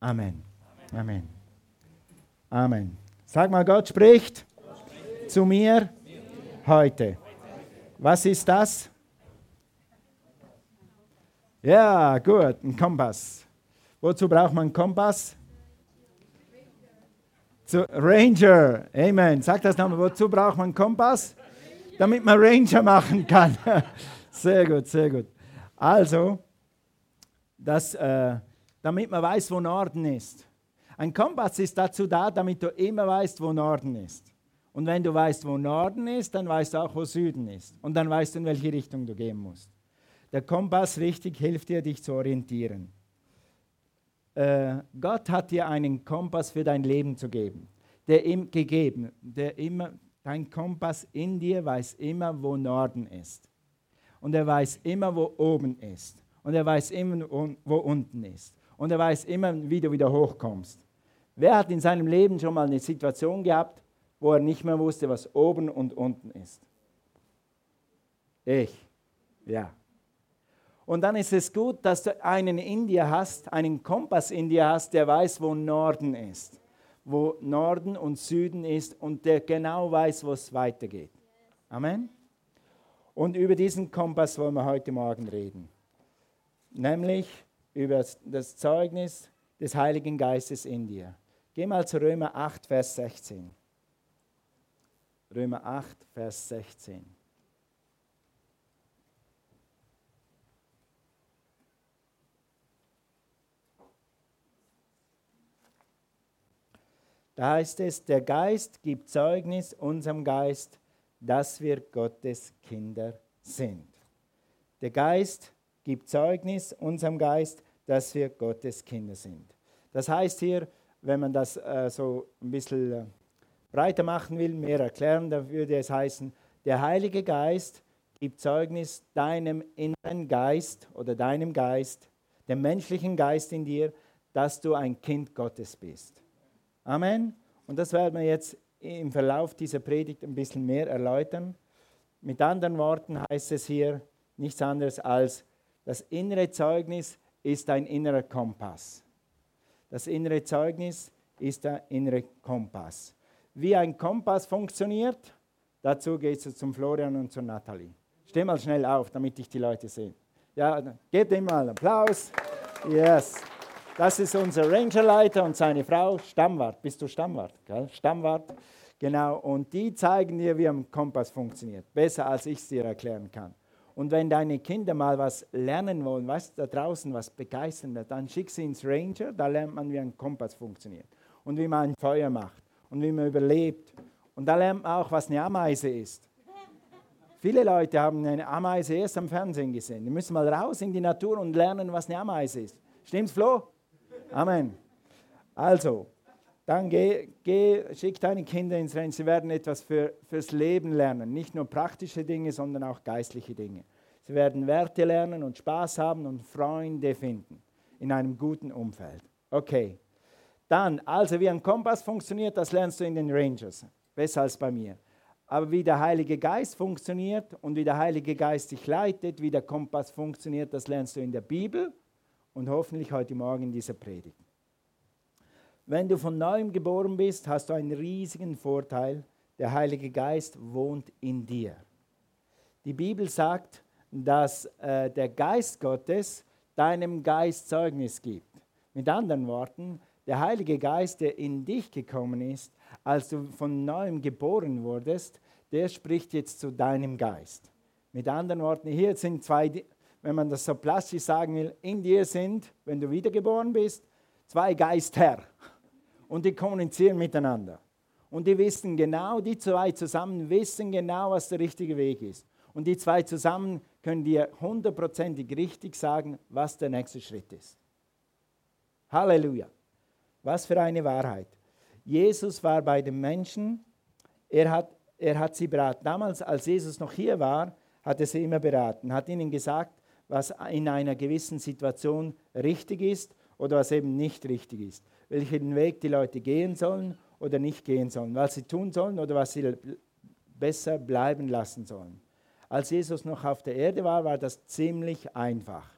Amen. Amen. Amen. Sag mal, Gott spricht, zu mir heute. Was ist das? Ja, gut, ein Kompass. Wozu braucht man einen Kompass? Zu Ranger. Amen. Sag das nochmal. Wozu braucht man einen Kompass? Damit man Ranger machen kann. Sehr gut, sehr gut. Also, das, äh, damit man weiß, wo Norden ist. Ein Kompass ist dazu da, damit du immer weißt, wo Norden ist. Und wenn du weißt, wo Norden ist, dann weißt du auch, wo Süden ist. Und dann weißt du, in welche Richtung du gehen musst. Der Kompass richtig hilft dir, dich zu orientieren. Äh, Gott hat dir einen Kompass für dein Leben zu geben. Der ihm gegeben, der immer, dein Kompass in dir weiß immer, wo Norden ist. Und er weiß immer, wo oben ist. Und er weiß immer, wo unten ist. Und er weiß immer, wie du wieder hochkommst. Wer hat in seinem Leben schon mal eine Situation gehabt, wo er nicht mehr wusste, was oben und unten ist? Ich. Ja. Und dann ist es gut, dass du einen in dir hast, einen Kompass in dir hast, der weiß, wo Norden ist, wo Norden und Süden ist und der genau weiß, wo es weitergeht. Amen. Und über diesen Kompass wollen wir heute Morgen reden, nämlich über das Zeugnis des Heiligen Geistes in dir. Geh mal zu Römer 8, Vers 16. Römer 8, Vers 16. Da heißt es, der Geist gibt Zeugnis unserem Geist, dass wir Gottes Kinder sind. Der Geist gibt Zeugnis unserem Geist, dass wir Gottes Kinder sind. Das heißt hier, wenn man das äh, so ein bisschen äh, breiter machen will, mehr erklären, dann würde es heißen, der Heilige Geist gibt Zeugnis deinem inneren Geist oder deinem Geist, dem menschlichen Geist in dir, dass du ein Kind Gottes bist. Amen. Und das werden wir jetzt im Verlauf dieser Predigt ein bisschen mehr erläutern. Mit anderen Worten heißt es hier nichts anderes als, das innere Zeugnis ist ein innerer Kompass. Das innere Zeugnis ist der innere Kompass. Wie ein Kompass funktioniert, dazu geht es zum Florian und zur Nathalie. Steh mal schnell auf, damit ich die Leute sehe. Ja, gebt ihm mal einen Applaus. Yes. Das ist unser Rangerleiter und seine Frau, Stammwart. Bist du Stammwart? Gell? Stammwart. Genau. Und die zeigen dir, wie ein Kompass funktioniert. Besser, als ich es dir erklären kann. Und wenn deine Kinder mal was lernen wollen, was da draußen was begeistern dann schick sie ins Ranger, da lernt man, wie ein Kompass funktioniert. Und wie man ein Feuer macht und wie man überlebt. Und da lernt man auch, was eine Ameise ist. Viele Leute haben eine Ameise erst am Fernsehen gesehen. Die müssen mal raus in die Natur und lernen, was eine Ameise ist. Stimmt's, Flo? Amen. Also, dann geh, geh, schick deine Kinder ins Rennen. Sie werden etwas für, fürs Leben lernen. Nicht nur praktische Dinge, sondern auch geistliche Dinge. Sie werden Werte lernen und Spaß haben und Freunde finden in einem guten Umfeld. Okay. Dann, also wie ein Kompass funktioniert, das lernst du in den Rangers. Besser als bei mir. Aber wie der Heilige Geist funktioniert und wie der Heilige Geist dich leitet, wie der Kompass funktioniert, das lernst du in der Bibel und hoffentlich heute Morgen in dieser Predigt. Wenn du von neuem geboren bist, hast du einen riesigen Vorteil. Der Heilige Geist wohnt in dir. Die Bibel sagt, dass äh, der Geist Gottes deinem Geist Zeugnis gibt. Mit anderen Worten, der Heilige Geist, der in dich gekommen ist, als du von neuem geboren wurdest, der spricht jetzt zu deinem Geist. Mit anderen Worten, hier sind zwei, wenn man das so plastisch sagen will, in dir sind, wenn du wiedergeboren bist, zwei Geister. Und die kommunizieren miteinander. Und die wissen genau, die zwei zusammen wissen genau, was der richtige Weg ist. Und die zwei zusammen können dir hundertprozentig richtig sagen, was der nächste Schritt ist. Halleluja. Was für eine Wahrheit. Jesus war bei den Menschen, er hat, er hat sie beraten. Damals, als Jesus noch hier war, hat er sie immer beraten, hat ihnen gesagt, was in einer gewissen Situation richtig ist oder was eben nicht richtig ist. Welchen Weg die Leute gehen sollen oder nicht gehen sollen, was sie tun sollen oder was sie besser bleiben lassen sollen. Als Jesus noch auf der Erde war, war das ziemlich einfach.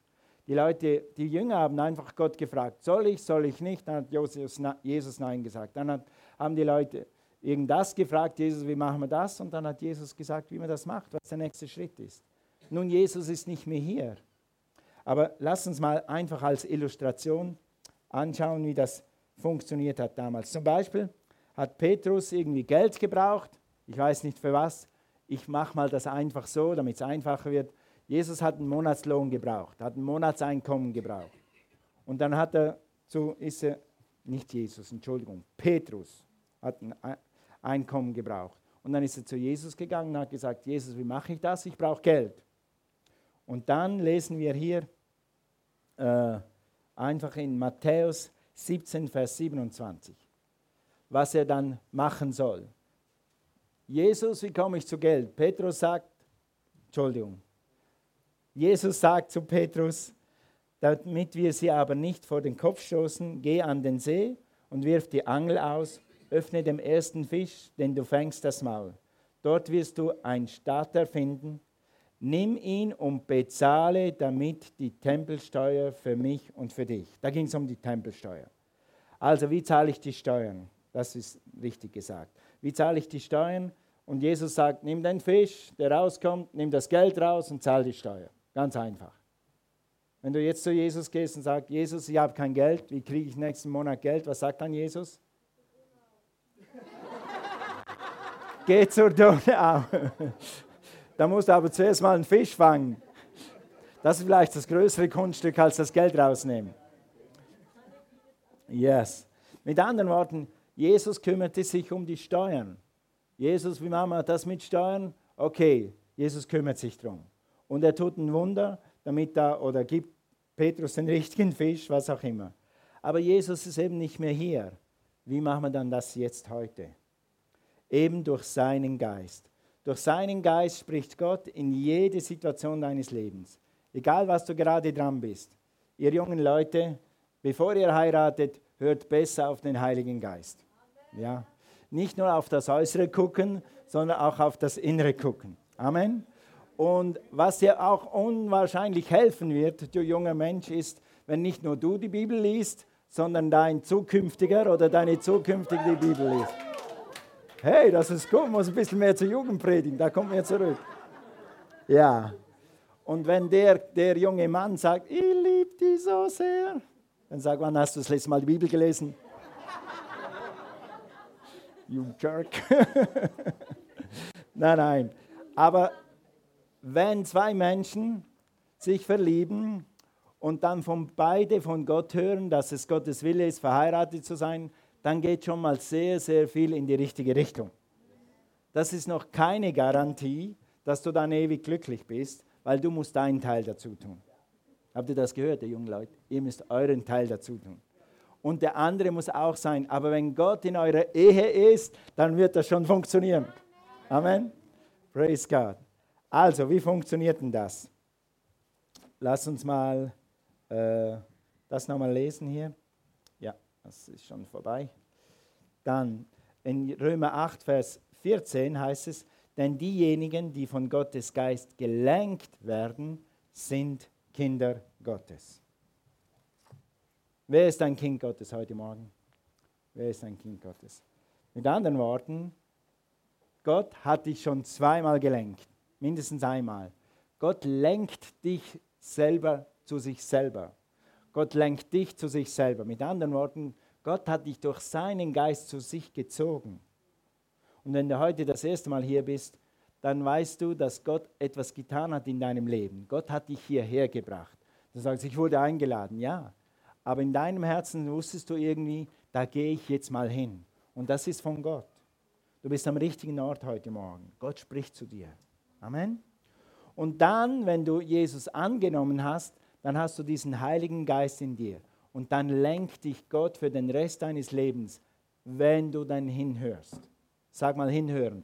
Die Leute, die Jünger haben einfach Gott gefragt, soll ich, soll ich nicht? Dann hat Jesus Nein gesagt. Dann hat, haben die Leute irgendwas gefragt, Jesus, wie machen wir das? Und dann hat Jesus gesagt, wie man das macht, was der nächste Schritt ist. Nun, Jesus ist nicht mehr hier. Aber lass uns mal einfach als Illustration anschauen, wie das funktioniert hat damals. Zum Beispiel hat Petrus irgendwie Geld gebraucht, ich weiß nicht für was, ich mache mal das einfach so, damit es einfacher wird. Jesus hat einen Monatslohn gebraucht, hat ein Monatseinkommen gebraucht. Und dann hat er zu, ist er, nicht Jesus, Entschuldigung, Petrus hat ein Einkommen gebraucht. Und dann ist er zu Jesus gegangen und hat gesagt, Jesus, wie mache ich das? Ich brauche Geld. Und dann lesen wir hier äh, einfach in Matthäus 17, Vers 27, was er dann machen soll. Jesus, wie komme ich zu Geld? Petrus sagt, Entschuldigung, Jesus sagt zu Petrus, damit wir sie aber nicht vor den Kopf stoßen, geh an den See und wirf die Angel aus, öffne dem ersten Fisch, den du fängst, das Maul. Dort wirst du ein Starter finden. Nimm ihn und bezahle damit die Tempelsteuer für mich und für dich. Da ging es um die Tempelsteuer. Also, wie zahle ich die Steuern? Das ist richtig gesagt. Wie zahle ich die Steuern? Und Jesus sagt, nimm den Fisch, der rauskommt, nimm das Geld raus und zahl die Steuer. Ganz einfach. Wenn du jetzt zu Jesus gehst und sagst, Jesus, ich habe kein Geld, wie kriege ich nächsten Monat Geld? Was sagt dann Jesus? Geh zur Donau. Da musst du aber zuerst mal einen Fisch fangen. Das ist vielleicht das größere Kunststück als das Geld rausnehmen. Yes. Mit anderen Worten, Jesus kümmerte sich um die Steuern. Jesus, wie machen wir das mit Steuern? Okay, Jesus kümmert sich darum. Und er tut ein Wunder, damit da oder gibt Petrus den richtigen Fisch, was auch immer. Aber Jesus ist eben nicht mehr hier. Wie machen wir dann das jetzt heute? Eben durch seinen Geist. Durch seinen Geist spricht Gott in jede Situation deines Lebens. Egal, was du gerade dran bist. Ihr jungen Leute, bevor ihr heiratet, hört besser auf den Heiligen Geist. Ja. Nicht nur auf das Äußere gucken, sondern auch auf das Innere gucken. Amen. Und was dir auch unwahrscheinlich helfen wird, du junger Mensch, ist, wenn nicht nur du die Bibel liest, sondern dein zukünftiger oder deine zukünftige die Bibel liest. Hey, das ist gut, muss ein bisschen mehr zur Jugend predigen, da kommt mir zurück. Ja. Und wenn der, der junge Mann sagt, ich liebe dich so sehr, dann sag, wann hast du das letzte Mal die Bibel gelesen? you jerk. nein, nein. Aber wenn zwei Menschen sich verlieben und dann von beide von Gott hören, dass es Gottes Wille ist, verheiratet zu sein, dann geht schon mal sehr, sehr viel in die richtige Richtung. Das ist noch keine Garantie, dass du dann ewig glücklich bist, weil du musst deinen Teil dazu tun. Habt ihr das gehört, ihr jungen Leute? Ihr müsst euren Teil dazu tun. Und der andere muss auch sein. Aber wenn Gott in eurer Ehe ist, dann wird das schon funktionieren. Amen. Praise God. Also, wie funktioniert denn das? Lass uns mal äh, das nochmal lesen hier. Ja, das ist schon vorbei. Dann in Römer 8, Vers 14 heißt es, denn diejenigen, die von Gottes Geist gelenkt werden, sind Kinder Gottes. Wer ist ein Kind Gottes heute Morgen? Wer ist ein Kind Gottes? Mit anderen Worten, Gott hat dich schon zweimal gelenkt mindestens einmal. Gott lenkt dich selber zu sich selber. Gott lenkt dich zu sich selber. Mit anderen Worten, Gott hat dich durch seinen Geist zu sich gezogen. Und wenn du heute das erste Mal hier bist, dann weißt du, dass Gott etwas getan hat in deinem Leben. Gott hat dich hierher gebracht. Du sagst, ich wurde eingeladen, ja. Aber in deinem Herzen wusstest du irgendwie, da gehe ich jetzt mal hin. Und das ist von Gott. Du bist am richtigen Ort heute Morgen. Gott spricht zu dir. Amen. Und dann, wenn du Jesus angenommen hast, dann hast du diesen Heiligen Geist in dir. Und dann lenkt dich Gott für den Rest deines Lebens, wenn du dann hinhörst. Sag mal hinhören.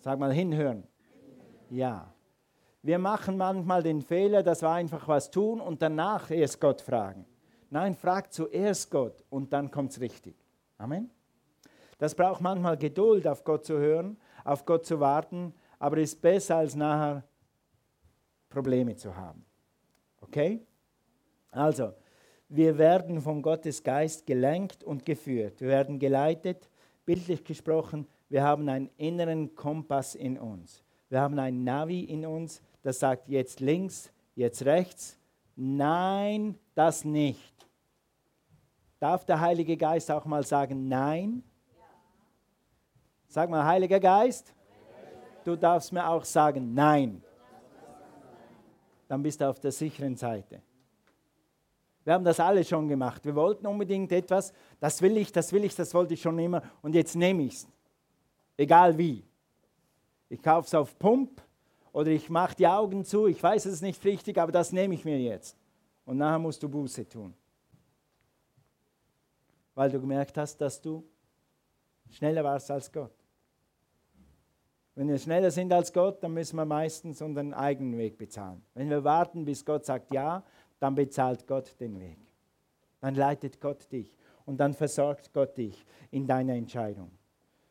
Sag mal hinhören. Ja. Wir machen manchmal den Fehler, dass wir einfach was tun und danach erst Gott fragen. Nein, frag zuerst Gott und dann kommt es richtig. Amen. Das braucht manchmal Geduld, auf Gott zu hören, auf Gott zu warten, aber ist besser als nachher Probleme zu haben. Okay? Also, wir werden von Gottes Geist gelenkt und geführt. Wir werden geleitet, bildlich gesprochen. Wir haben einen inneren Kompass in uns. Wir haben ein Navi in uns, das sagt jetzt links, jetzt rechts. Nein, das nicht. Darf der Heilige Geist auch mal sagen Nein? Sag mal, Heiliger Geist, du darfst mir auch sagen Nein. Dann bist du auf der sicheren Seite. Wir haben das alle schon gemacht. Wir wollten unbedingt etwas, das will ich, das will ich, das wollte ich schon immer und jetzt nehme ich es. Egal wie. Ich kaufe es auf Pump oder ich mache die Augen zu, ich weiß, es nicht richtig, aber das nehme ich mir jetzt. Und nachher musst du Buße tun. Weil du gemerkt hast, dass du schneller warst als Gott. Wenn wir schneller sind als Gott, dann müssen wir meistens unseren eigenen Weg bezahlen. Wenn wir warten, bis Gott sagt Ja, dann bezahlt Gott den Weg. Dann leitet Gott dich und dann versorgt Gott dich in deiner Entscheidung.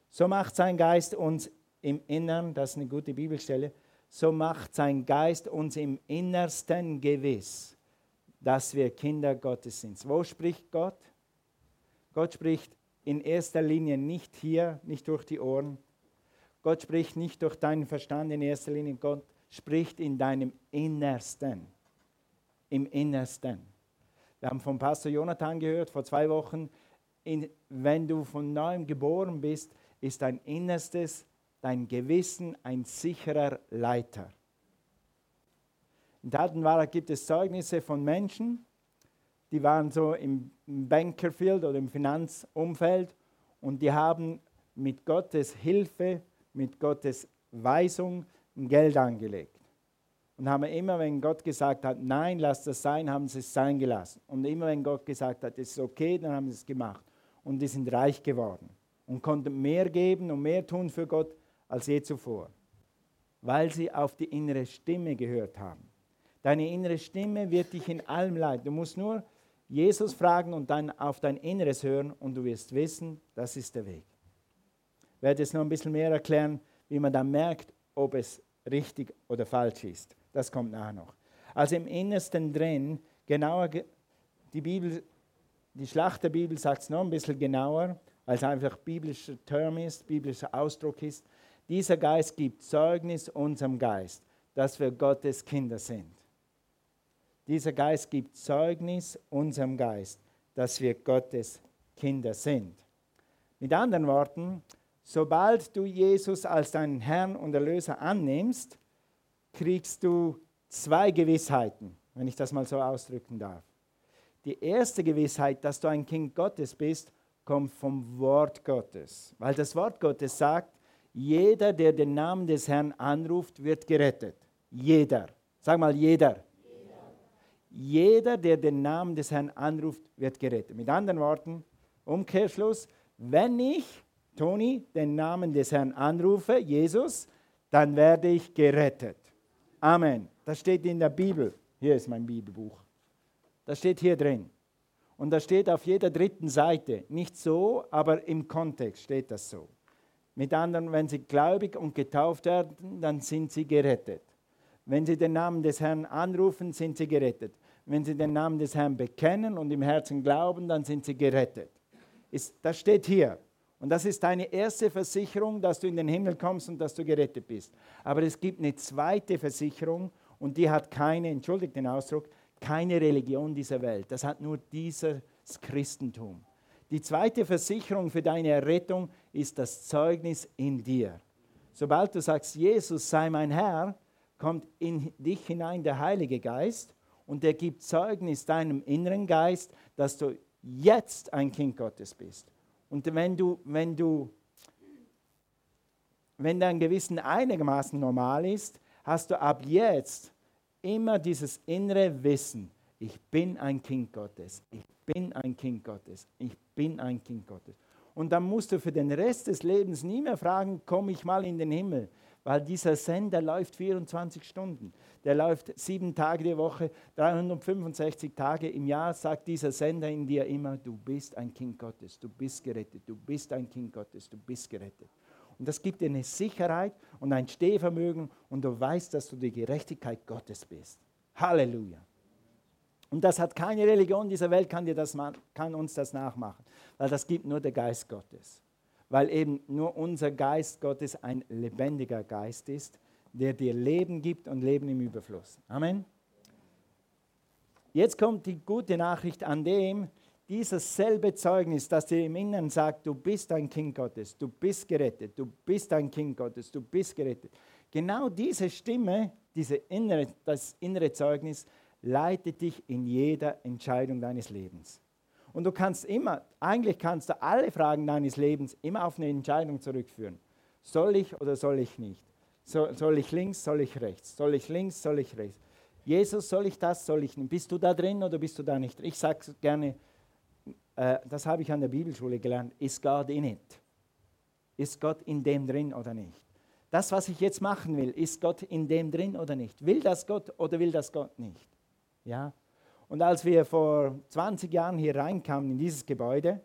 So macht sein Geist uns im Innern, das ist eine gute Bibelstelle, so macht sein Geist uns im Innersten gewiss, dass wir Kinder Gottes sind. Wo spricht Gott? Gott spricht in erster Linie nicht hier, nicht durch die Ohren. Gott spricht nicht durch deinen Verstand in erster Linie. Gott spricht in deinem Innersten im Innersten. Wir haben von Pastor Jonathan gehört vor zwei Wochen, in, wenn du von neuem geboren bist, ist dein Innerstes, dein Gewissen ein sicherer Leiter. In Tatenwara gibt es Zeugnisse von Menschen, die waren so im Bankerfield oder im Finanzumfeld und die haben mit Gottes Hilfe, mit Gottes Weisung Geld angelegt. Und haben immer, wenn Gott gesagt hat, nein, lass das sein, haben sie es sein gelassen. Und immer, wenn Gott gesagt hat, es ist okay, dann haben sie es gemacht. Und die sind reich geworden und konnten mehr geben und mehr tun für Gott als je zuvor, weil sie auf die innere Stimme gehört haben. Deine innere Stimme wird dich in allem leiten. Du musst nur Jesus fragen und dann auf dein Inneres hören und du wirst wissen, das ist der Weg. Ich werde jetzt noch ein bisschen mehr erklären, wie man dann merkt, ob es richtig oder falsch ist. Das kommt nachher noch. Also im Innersten drin, genauer, die Bibel, die Schlacht der Bibel sagt es noch ein bisschen genauer, es einfach biblischer Term ist, biblischer Ausdruck ist. Dieser Geist gibt Zeugnis unserem Geist, dass wir Gottes Kinder sind. Dieser Geist gibt Zeugnis unserem Geist, dass wir Gottes Kinder sind. Mit anderen Worten, sobald du Jesus als deinen Herrn und Erlöser annimmst, kriegst du zwei Gewissheiten, wenn ich das mal so ausdrücken darf. Die erste Gewissheit, dass du ein Kind Gottes bist, kommt vom Wort Gottes, weil das Wort Gottes sagt, jeder, der den Namen des Herrn anruft, wird gerettet. Jeder. Sag mal, jeder. Jeder, der den Namen des Herrn anruft, wird gerettet. Mit anderen Worten, Umkehrschluss, wenn ich, Toni, den Namen des Herrn anrufe, Jesus, dann werde ich gerettet. Amen. Das steht in der Bibel. Hier ist mein Bibelbuch. Das steht hier drin. Und das steht auf jeder dritten Seite. Nicht so, aber im Kontext steht das so. Mit anderen, wenn sie gläubig und getauft werden, dann sind sie gerettet. Wenn sie den Namen des Herrn anrufen, sind sie gerettet. Wenn sie den Namen des Herrn bekennen und im Herzen glauben, dann sind sie gerettet. das steht hier. Und das ist deine erste Versicherung, dass du in den Himmel kommst und dass du gerettet bist. Aber es gibt eine zweite Versicherung und die hat keine, entschuldigt den Ausdruck, keine Religion dieser Welt. Das hat nur dieses Christentum. Die zweite Versicherung für deine Errettung ist das Zeugnis in dir. Sobald du sagst, Jesus sei mein Herr, kommt in dich hinein der Heilige Geist und der gibt Zeugnis deinem inneren Geist, dass du jetzt ein Kind Gottes bist. Und wenn du, wenn du, wenn dein Gewissen einigermaßen normal ist, hast du ab jetzt immer dieses innere Wissen, ich bin ein Kind Gottes, ich bin ein Kind Gottes, ich bin ein Kind Gottes. Und dann musst du für den Rest des Lebens nie mehr fragen, komme ich mal in den Himmel, weil dieser Sender läuft 24 Stunden. Der läuft sieben Tage die Woche, 365 Tage im Jahr, sagt dieser Sender in dir immer, du bist ein Kind Gottes, du bist gerettet, du bist ein Kind Gottes, du bist gerettet. Und das gibt dir eine Sicherheit und ein Stehvermögen und du weißt, dass du die Gerechtigkeit Gottes bist. Halleluja. Und das hat keine Religion dieser Welt, kann, dir das, kann uns das nachmachen, weil das gibt nur der Geist Gottes. Weil eben nur unser Geist Gottes ein lebendiger Geist ist, der dir Leben gibt und Leben im Überfluss. Amen. Jetzt kommt die gute Nachricht an dem, dieses selbe Zeugnis, das dir im Inneren sagt, du bist ein Kind Gottes, du bist gerettet, du bist ein Kind Gottes, du bist gerettet. Genau diese Stimme, diese innere, das innere Zeugnis, leitet dich in jeder Entscheidung deines Lebens. Und du kannst immer, eigentlich kannst du alle Fragen deines Lebens immer auf eine Entscheidung zurückführen. Soll ich oder soll ich nicht? So, soll ich links, soll ich rechts? Soll ich links, soll ich rechts? Jesus, soll ich das, soll ich nicht? Bist du da drin oder bist du da nicht? Ich sage gerne, äh, das habe ich an der Bibelschule gelernt, ist God in it? Ist Gott in dem drin oder nicht? Das, was ich jetzt machen will, ist Gott in dem drin oder nicht? Will das Gott oder will das Gott nicht? Ja? Und als wir vor 20 Jahren hier reinkamen in dieses Gebäude,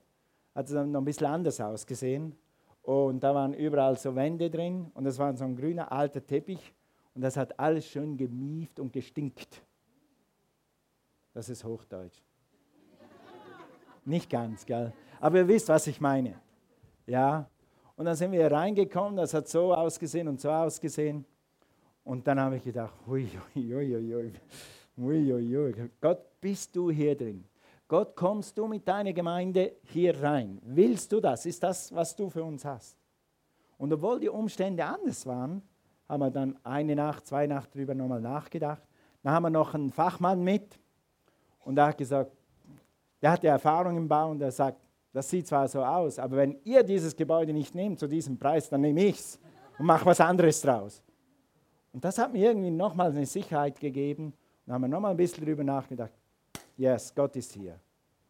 hat es dann noch ein bisschen anders ausgesehen. Und da waren überall so Wände drin und das war so ein grüner alter Teppich und das hat alles schön gemieft und gestinkt. Das ist Hochdeutsch. Nicht ganz, gell? Aber ihr wisst, was ich meine. Ja? Und dann sind wir reingekommen, das hat so ausgesehen und so ausgesehen. Und dann habe ich gedacht, hui, hui, hui, hui, hui, hui, Gott, bist du hier drin? Gott, kommst du mit deiner Gemeinde hier rein? Willst du das? Ist das, was du für uns hast? Und obwohl die Umstände anders waren, haben wir dann eine Nacht, zwei Nacht drüber nochmal nachgedacht. Dann haben wir noch einen Fachmann mit und er hat gesagt, der hatte Erfahrung im Bau und er sagt, das sieht zwar so aus, aber wenn ihr dieses Gebäude nicht nehmt zu diesem Preis, dann nehme ich es und mache was anderes draus. Und das hat mir irgendwie nochmal eine Sicherheit gegeben. Und dann haben wir nochmal ein bisschen drüber nachgedacht. Yes, Gott ist hier.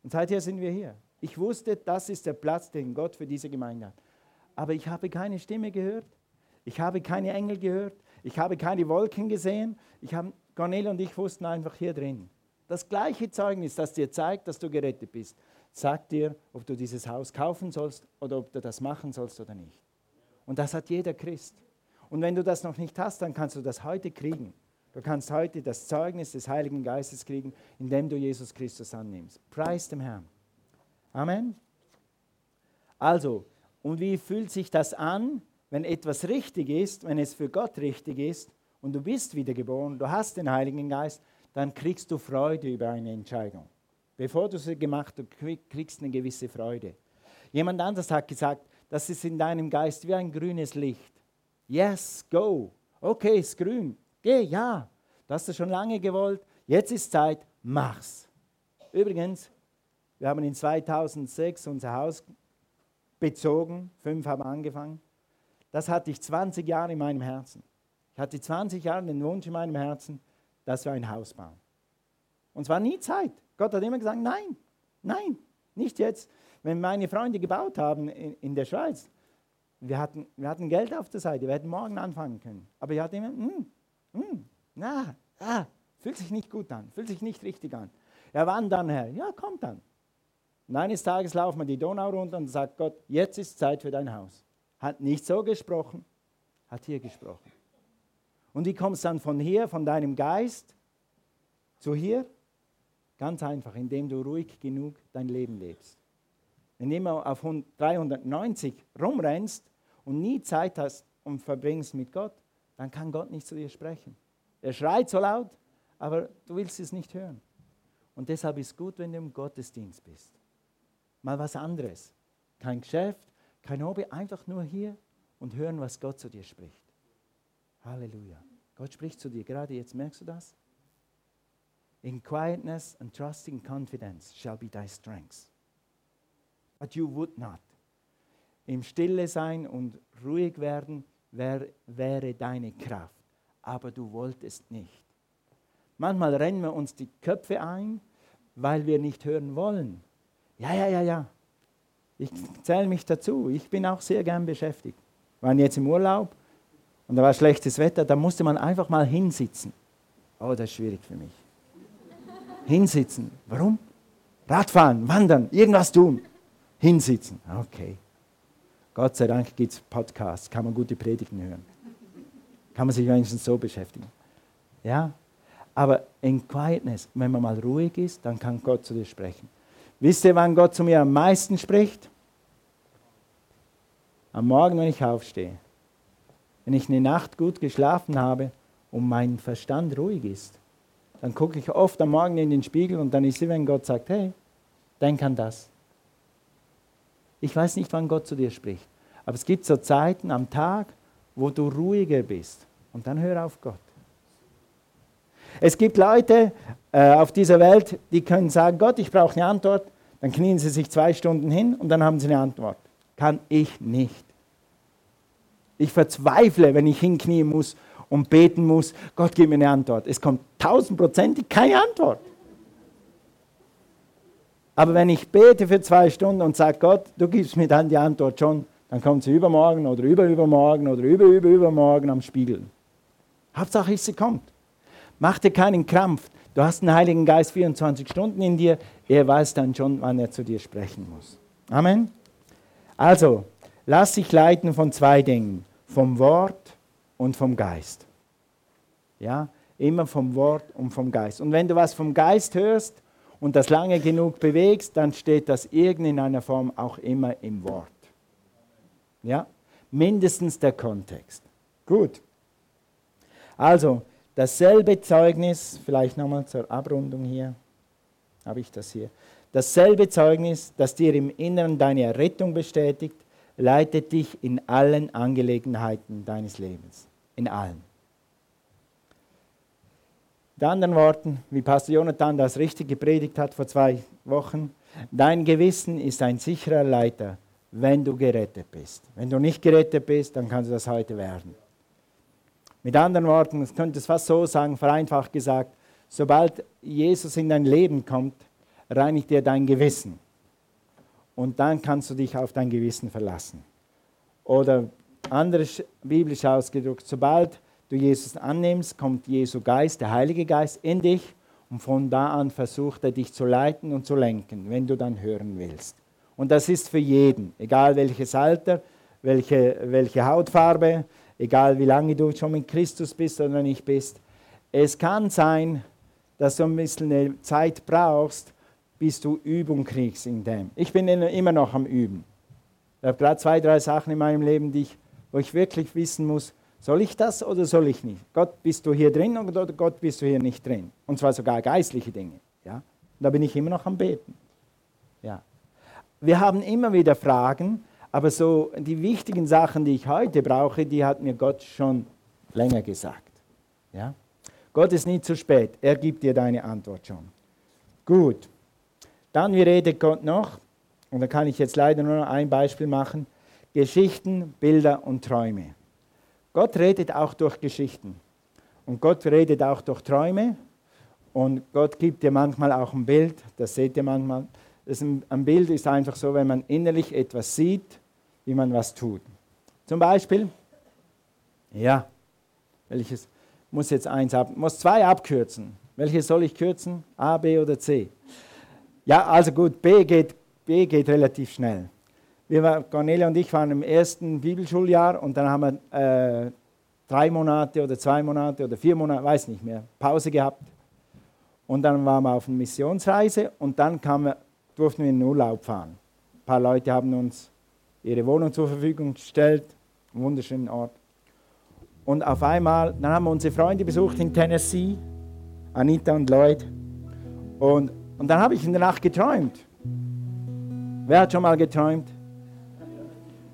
Und seither sind wir hier. Ich wusste, das ist der Platz, den Gott für diese Gemeinde hat. Aber ich habe keine Stimme gehört. Ich habe keine Engel gehört. Ich habe keine Wolken gesehen. Ich habe, Cornel und ich wussten einfach hier drin. Das gleiche Zeugnis, das dir zeigt, dass du gerettet bist, sagt dir, ob du dieses Haus kaufen sollst oder ob du das machen sollst oder nicht. Und das hat jeder Christ. Und wenn du das noch nicht hast, dann kannst du das heute kriegen. Du kannst heute das Zeugnis des Heiligen Geistes kriegen, indem du Jesus Christus annimmst. Preis dem Herrn. Amen. Also, und wie fühlt sich das an, wenn etwas richtig ist, wenn es für Gott richtig ist und du bist wiedergeboren, du hast den Heiligen Geist, dann kriegst du Freude über eine Entscheidung. Bevor du sie gemacht hast, kriegst du eine gewisse Freude. Jemand anderes hat gesagt, das ist in deinem Geist wie ein grünes Licht. Yes, go. Okay, ist grün. Geh, ja. Das hast du schon lange gewollt. Jetzt ist Zeit, mach's. Übrigens, wir haben in 2006 unser Haus bezogen. Fünf haben angefangen. Das hatte ich 20 Jahre in meinem Herzen. Ich hatte 20 Jahre den Wunsch in meinem Herzen, dass wir ein Haus bauen. Und zwar nie Zeit. Gott hat immer gesagt, nein, nein, nicht jetzt. Wenn meine Freunde gebaut haben in, in der Schweiz, wir hatten, wir hatten Geld auf der Seite, wir hätten morgen anfangen können. Aber ich hatte immer, mm, na, ah, fühlt sich nicht gut an, fühlt sich nicht richtig an. Ja, wann dann, Herr? Ja, kommt dann. Und eines Tages laufen wir die Donau runter und sagt Gott, jetzt ist Zeit für dein Haus. Hat nicht so gesprochen, hat hier gesprochen. Und wie kommst du dann von hier, von deinem Geist zu hier? Ganz einfach, indem du ruhig genug dein Leben lebst. Wenn du auf 390 rumrennst und nie Zeit hast und verbringst mit Gott, dann kann Gott nicht zu dir sprechen. Er schreit so laut, aber du willst es nicht hören. Und deshalb ist gut, wenn du im Gottesdienst bist. Mal was anderes. Kein Geschäft, kein Hobby, einfach nur hier und hören, was Gott zu dir spricht. Halleluja. Gott spricht zu dir gerade jetzt, merkst du das? In quietness and trusting confidence shall be thy strength. But you would not. Im Stille sein und ruhig werden wär, wäre deine Kraft, aber du wolltest nicht. Manchmal rennen wir uns die Köpfe ein, weil wir nicht hören wollen. Ja, ja, ja, ja. Ich zähle mich dazu. Ich bin auch sehr gern beschäftigt. Wir waren jetzt im Urlaub und da war schlechtes Wetter, da musste man einfach mal hinsitzen. Oh, das ist schwierig für mich. Hinsitzen. Warum? Radfahren, wandern, irgendwas tun. Hinsitzen. Okay. Gott sei Dank gibt es Podcasts, kann man gute Predigten hören. Kann man sich wenigstens so beschäftigen. Ja? Aber in Quietness, wenn man mal ruhig ist, dann kann Gott zu dir sprechen. Wisst ihr, wann Gott zu mir am meisten spricht? Am Morgen, wenn ich aufstehe. Wenn ich eine Nacht gut geschlafen habe und mein Verstand ruhig ist, dann gucke ich oft am Morgen in den Spiegel und dann ist es, wenn Gott sagt, hey, denk an das. Ich weiß nicht, wann Gott zu dir spricht, aber es gibt so Zeiten am Tag, wo du ruhiger bist und dann hör auf Gott. Es gibt Leute äh, auf dieser Welt, die können sagen, Gott, ich brauche eine Antwort, dann knien sie sich zwei Stunden hin und dann haben sie eine Antwort. Kann ich nicht. Ich verzweifle, wenn ich hinknien muss und beten muss, Gott, gib mir eine Antwort. Es kommt tausendprozentig keine Antwort. Aber wenn ich bete für zwei Stunden und sage, Gott, du gibst mir dann die Antwort schon, dann kommt sie übermorgen oder überübermorgen oder überüberübermorgen am Spiegel. Hauptsache, sie kommt. Mach dir keinen Krampf. Du hast den Heiligen Geist 24 Stunden in dir. Er weiß dann schon, wann er zu dir sprechen muss. Amen. Also, lass dich leiten von zwei Dingen: vom Wort und vom Geist. Ja, immer vom Wort und vom Geist. Und wenn du was vom Geist hörst und das lange genug bewegst, dann steht das in einer Form auch immer im Wort. Ja, mindestens der Kontext. Gut. Also, dasselbe Zeugnis, vielleicht nochmal zur Abrundung hier, habe ich das hier. Dasselbe Zeugnis, das dir im Inneren deine Errettung bestätigt, leitet dich in allen Angelegenheiten deines Lebens. In allen. Mit anderen Worten, wie Pastor Jonathan das richtig gepredigt hat vor zwei Wochen, dein Gewissen ist ein sicherer Leiter, wenn du gerettet bist. Wenn du nicht gerettet bist, dann kannst du das heute werden. Mit anderen Worten, ich könnte es fast so sagen, vereinfacht gesagt, sobald Jesus in dein Leben kommt, reinigt er dein Gewissen. Und dann kannst du dich auf dein Gewissen verlassen. Oder anders biblisch ausgedrückt, sobald du Jesus annimmst, kommt Jesu Geist, der Heilige Geist, in dich und von da an versucht er dich zu leiten und zu lenken, wenn du dann hören willst. Und das ist für jeden, egal welches Alter, welche, welche Hautfarbe, egal wie lange du schon mit Christus bist oder nicht bist. Es kann sein, dass du ein bisschen eine Zeit brauchst, bis du Übung kriegst in dem. Ich bin immer noch am Üben. Ich habe gerade zwei, drei Sachen in meinem Leben, die ich, wo ich wirklich wissen muss, soll ich das oder soll ich nicht? Gott, bist du hier drin oder Gott, bist du hier nicht drin? Und zwar sogar geistliche Dinge. Ja? Und da bin ich immer noch am Beten. Ja. Wir haben immer wieder Fragen, aber so die wichtigen Sachen, die ich heute brauche, die hat mir Gott schon länger gesagt. Ja? Gott ist nie zu spät. Er gibt dir deine Antwort schon. Gut. Dann, wie redet Gott noch? Und da kann ich jetzt leider nur noch ein Beispiel machen. Geschichten, Bilder und Träume. Gott redet auch durch Geschichten. Und Gott redet auch durch Träume. Und Gott gibt dir manchmal auch ein Bild, das seht ihr manchmal. Ein, ein Bild ist einfach so, wenn man innerlich etwas sieht, wie man was tut. Zum Beispiel, ja, welches muss jetzt eins ab, muss zwei abkürzen. Welches soll ich kürzen? A, B oder C? Ja, also gut, B geht, B geht relativ schnell. Wir war, Cornelia und ich waren im ersten Bibelschuljahr und dann haben wir äh, drei Monate oder zwei Monate oder vier Monate, weiß nicht mehr, Pause gehabt. Und dann waren wir auf einer Missionsreise und dann wir, durften wir in den Urlaub fahren. Ein paar Leute haben uns ihre Wohnung zur Verfügung gestellt, einen wunderschönen Ort. Und auf einmal, dann haben wir unsere Freunde besucht in Tennessee, Anita und Lloyd. Und, und dann habe ich in der Nacht geträumt. Wer hat schon mal geträumt?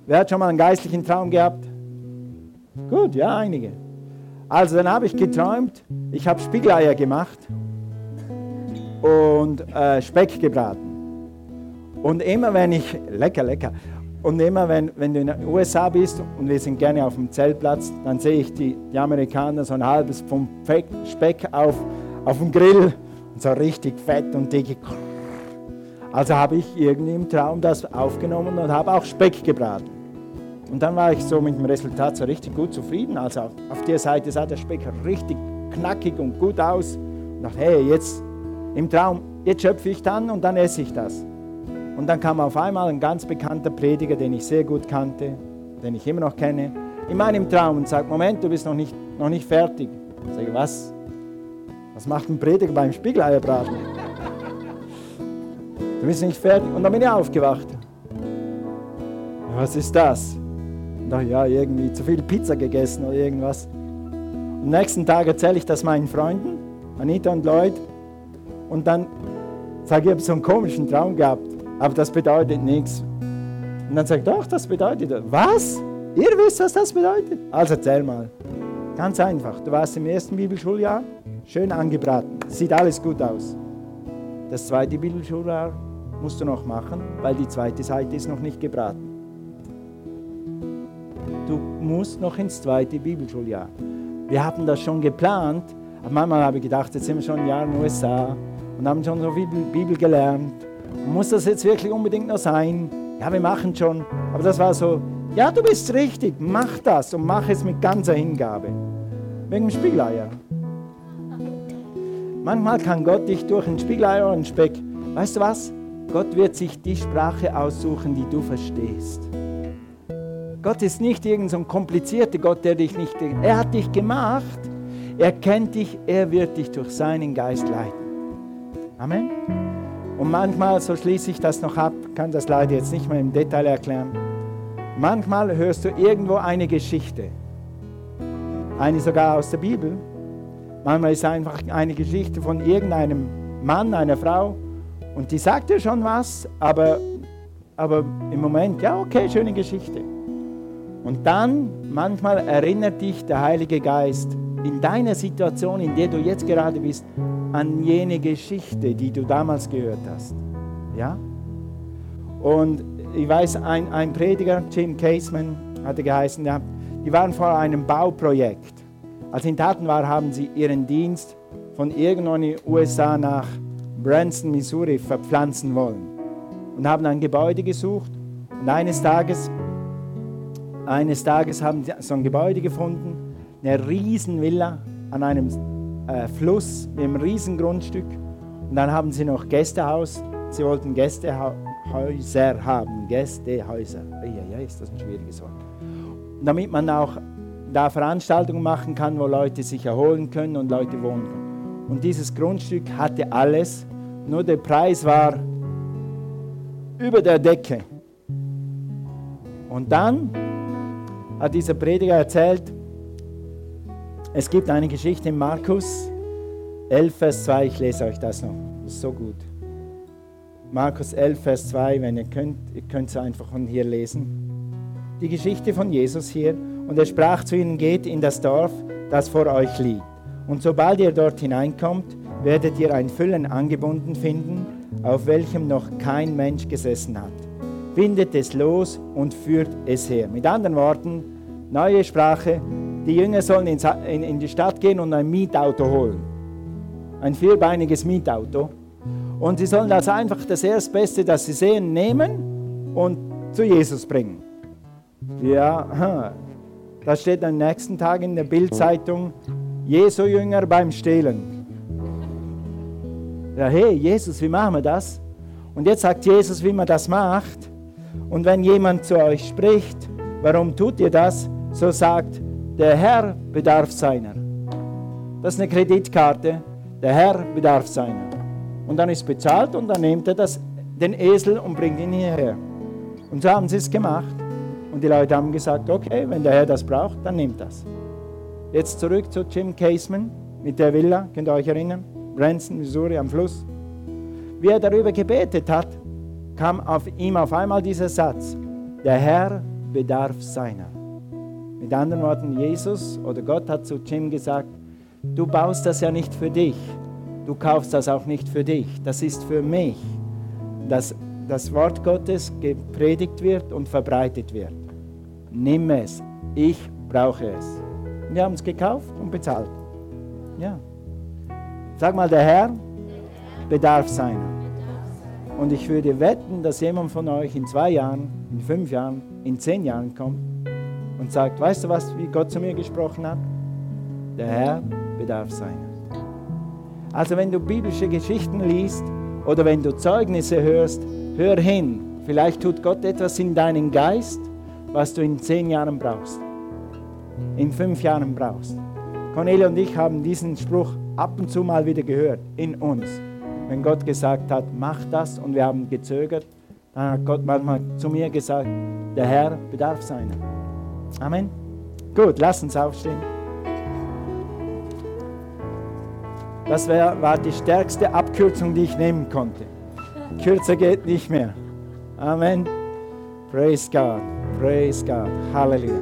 Wer hat schon mal einen geistlichen Traum gehabt? Gut, ja, einige. Also dann habe ich geträumt, ich habe Spiegeleier gemacht und äh, Speck gebraten. Und immer wenn ich, lecker, lecker, und immer wenn, wenn du in den USA bist und wir sind gerne auf dem Zeltplatz, dann sehe ich die, die Amerikaner so ein halbes Pfund Speck auf, auf dem Grill und so richtig fett und dick. Also habe ich irgendwie im Traum das aufgenommen und habe auch Speck gebraten. Und dann war ich so mit dem Resultat so richtig gut zufrieden. Also auf, der Seite sah der Speck richtig knackig und gut aus. Und dachte, hey, jetzt im Traum, jetzt schöpfe ich dann und dann esse ich das. Und dann kam auf einmal ein ganz bekannter Prediger, den ich sehr gut kannte, den ich immer noch kenne, in meinem Traum und sagt, Moment, du bist noch nicht, noch nicht fertig. Ich sage, was? Was macht ein Prediger beim Spiegeleierbraten? Du bist nicht fertig. Und dann bin ich aufgewacht. Was ist das? Und dachte, ja, irgendwie zu viel Pizza gegessen oder irgendwas. Am nächsten Tag erzähle ich das meinen Freunden, Anita und Lloyd. Und dann sage ich, ich habe so einen komischen Traum gehabt, aber das bedeutet nichts. Und dann ich, doch, das bedeutet. Was? Ihr wisst, was das bedeutet? Also erzähl mal. Ganz einfach. Du warst im ersten Bibelschuljahr, schön angebraten. Sieht alles gut aus. Das zweite Bibelschuljahr musst du noch machen, weil die zweite Seite ist noch nicht gebraten. Du musst noch ins zweite Bibelschuljahr. Wir haben das schon geplant, aber manchmal habe ich gedacht, jetzt sind wir schon ein Jahr in den USA und haben schon so viel Bibel gelernt. Muss das jetzt wirklich unbedingt noch sein? Ja, wir machen schon. Aber das war so, ja, du bist richtig, mach das und mach es mit ganzer Hingabe. Wegen dem Spiegeleier. Manchmal kann Gott dich durch ein Spiegeleier und Speck, weißt du was? Gott wird sich die Sprache aussuchen, die du verstehst. Gott ist nicht irgendein so komplizierter Gott, der dich nicht. Er hat dich gemacht, er kennt dich, er wird dich durch seinen Geist leiten. Amen. Und manchmal, so schließe ich das noch ab, kann das leider jetzt nicht mehr im Detail erklären. Manchmal hörst du irgendwo eine Geschichte, eine sogar aus der Bibel. Manchmal ist es einfach eine Geschichte von irgendeinem Mann, einer Frau und die sagt dir schon was, aber, aber im Moment, ja, okay, schöne Geschichte. Und dann, manchmal erinnert dich der Heilige Geist in deiner Situation, in der du jetzt gerade bist, an jene Geschichte, die du damals gehört hast. Ja? Und ich weiß, ein, ein Prediger, Jim Caseman, hatte geheißen, ja, die waren vor einem Bauprojekt. Als in Taten war, haben sie ihren Dienst von irgendwo in den USA nach Branson, Missouri verpflanzen wollen und haben ein Gebäude gesucht. Und eines Tages, eines Tages haben sie so ein Gebäude gefunden, eine Riesenvilla an einem äh, Fluss mit einem riesen Grundstück. Und dann haben sie noch Gästehaus. Sie wollten Gästehäuser haben. Gästehäuser. Ja, ja, ist das ein schwieriges Wort. Damit man auch da Veranstaltungen machen kann, wo Leute sich erholen können und Leute wohnen können. Und dieses Grundstück hatte alles, nur der Preis war über der Decke. Und dann hat dieser Prediger erzählt, es gibt eine Geschichte in Markus 11, Vers 2. Ich lese euch das noch. Das ist so gut. Markus 11, Vers 2, wenn ihr könnt, ihr könnt es einfach von hier lesen. Die Geschichte von Jesus hier. Und er sprach zu ihnen, geht in das Dorf, das vor euch liegt. Und sobald ihr dort hineinkommt, werdet ihr ein Füllen angebunden finden, auf welchem noch kein Mensch gesessen hat. Bindet es los und führt es her. Mit anderen Worten, neue Sprache, die Jünger sollen in, in die Stadt gehen und ein Mietauto holen. Ein vierbeiniges Mietauto. Und sie sollen also einfach das Erstbeste, das sie sehen, nehmen und zu Jesus bringen. Ja, da steht am nächsten Tag in der Bildzeitung, Jesu Jünger beim Stehlen. Ja, hey, Jesus, wie machen wir das? Und jetzt sagt Jesus, wie man das macht. Und wenn jemand zu euch spricht, warum tut ihr das? So sagt, der Herr bedarf seiner. Das ist eine Kreditkarte. Der Herr bedarf seiner. Und dann ist bezahlt und dann nimmt er das, den Esel und bringt ihn hierher. Und so haben sie es gemacht. Und die Leute haben gesagt, okay, wenn der Herr das braucht, dann nimmt das. Jetzt zurück zu Jim Caseman mit der Villa, könnt ihr euch erinnern? Branson, Missouri am Fluss. Wie er darüber gebetet hat, kam auf ihm auf einmal dieser Satz, der Herr bedarf seiner. Mit anderen Worten, Jesus oder Gott hat zu Jim gesagt, du baust das ja nicht für dich, du kaufst das auch nicht für dich, das ist für mich, dass das Wort Gottes gepredigt wird und verbreitet wird. Nimm es, ich brauche es. Wir haben es gekauft und bezahlt. Ja. Sag mal, der Herr bedarf seiner. Und ich würde wetten, dass jemand von euch in zwei Jahren, in fünf Jahren, in zehn Jahren kommt und sagt, weißt du was, wie Gott zu mir gesprochen hat? Der Herr bedarf seiner. Also wenn du biblische Geschichten liest oder wenn du Zeugnisse hörst, hör hin. Vielleicht tut Gott etwas in deinen Geist, was du in zehn Jahren brauchst, in fünf Jahren brauchst. Cornelia und ich haben diesen Spruch ab und zu mal wieder gehört in uns. Wenn Gott gesagt hat, mach das und wir haben gezögert, dann hat Gott manchmal zu mir gesagt, der Herr bedarf seiner. Amen. Gut, lass uns aufstehen. Das wär, war die stärkste Abkürzung, die ich nehmen konnte. Kürzer geht nicht mehr. Amen. Praise God. Praise God. Halleluja.